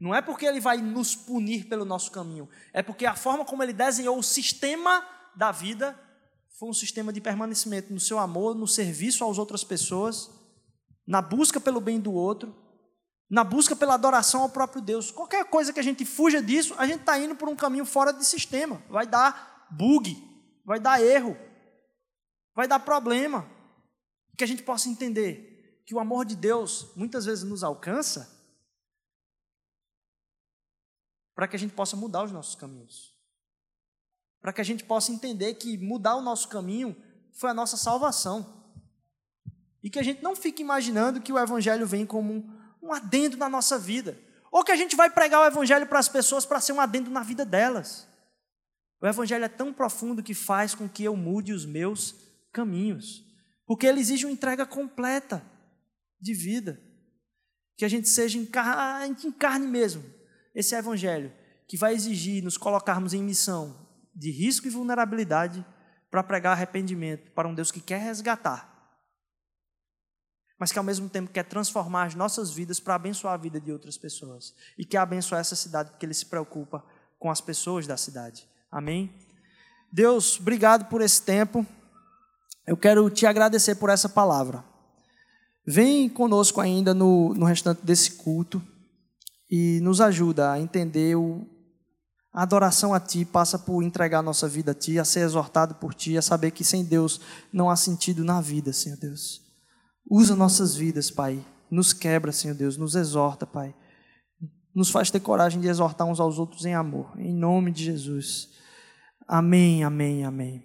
B: Não é porque ele vai nos punir pelo nosso caminho, é porque a forma como ele desenhou o sistema da vida foi um sistema de permanecimento no seu amor, no serviço às outras pessoas, na busca pelo bem do outro, na busca pela adoração ao próprio Deus. Qualquer coisa que a gente fuja disso, a gente está indo por um caminho fora de sistema. Vai dar bug, vai dar erro, vai dar problema. Que a gente possa entender que o amor de Deus muitas vezes nos alcança para que a gente possa mudar os nossos caminhos. Para que a gente possa entender que mudar o nosso caminho foi a nossa salvação. E que a gente não fique imaginando que o Evangelho vem como um, adendo na nossa vida. Ou que a gente vai pregar o Evangelho para as pessoas para ser um adendo na vida delas. O Evangelho é tão profundo que faz com que eu mude os meus caminhos. Porque ele exige uma entrega completa de vida. Que a gente seja encarne, encarne mesmo esse evangelho, que vai exigir nos colocarmos em missão de risco e vulnerabilidade para pregar arrependimento para um Deus que quer resgatar, mas que ao mesmo tempo quer transformar as nossas vidas para abençoar a vida de outras pessoas e quer abençoar essa cidade porque ele se preocupa com as pessoas da cidade. Amém? Deus, obrigado por esse tempo. Eu quero te agradecer por essa palavra. Vem conosco ainda no, no restante desse culto e nos ajuda a entender o, a adoração a Ti passa por entregar nossa vida a Ti, a ser exortado por Ti, a saber que sem Deus não há sentido na vida, Senhor Deus. Usa nossas vidas, Pai. Nos quebra, Senhor Deus, nos exorta, Pai. Nos faz ter coragem de exortar uns aos outros em amor. Em nome de Jesus. Amém, amém, amém.